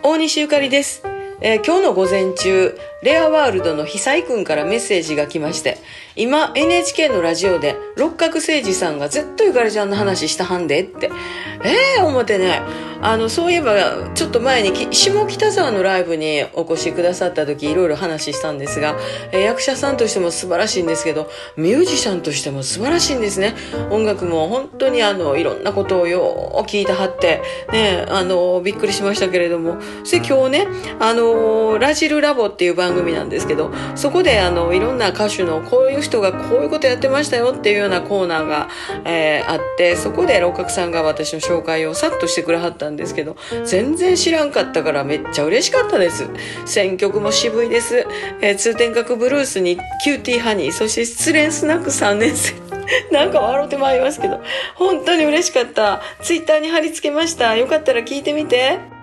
大西ゆかりです。えー今日の午前中、レアワールドの久井くんからメッセージが来まして、今 NHK のラジオで六角誠治さんがずっとゆかりちゃんの話したはんでって。ええー、思ってね、あの、そういえば、ちょっと前に下北沢のライブにお越しくださった時、いろいろ話したんですが、えー役者さんとしても素晴らしいんですけど、ミュージシャンとしても素晴らしいんですね。音楽も本当にあの、いろんなことをよう聞いてはって、ね、あの、びっくりしましたけれども、それ今日ね、あの、らじるラボっていう番組なんですけど、そこであの、いろんな歌手のこういう人がこういうことやってましたよっていうようなコーナーが、えーあって、そこで六角さんが私の紹介をさっとしてくれはったんんですけど、全然知らんかったからめっちゃ嬉しかったです。選曲も渋いです。えー通天閣ブルースにキューティーハニー、そして失恋スナック3年生。なんか笑ってまいりますけど、本当に嬉しかった。ツイッターに貼り付けました。よかったら聞いてみて。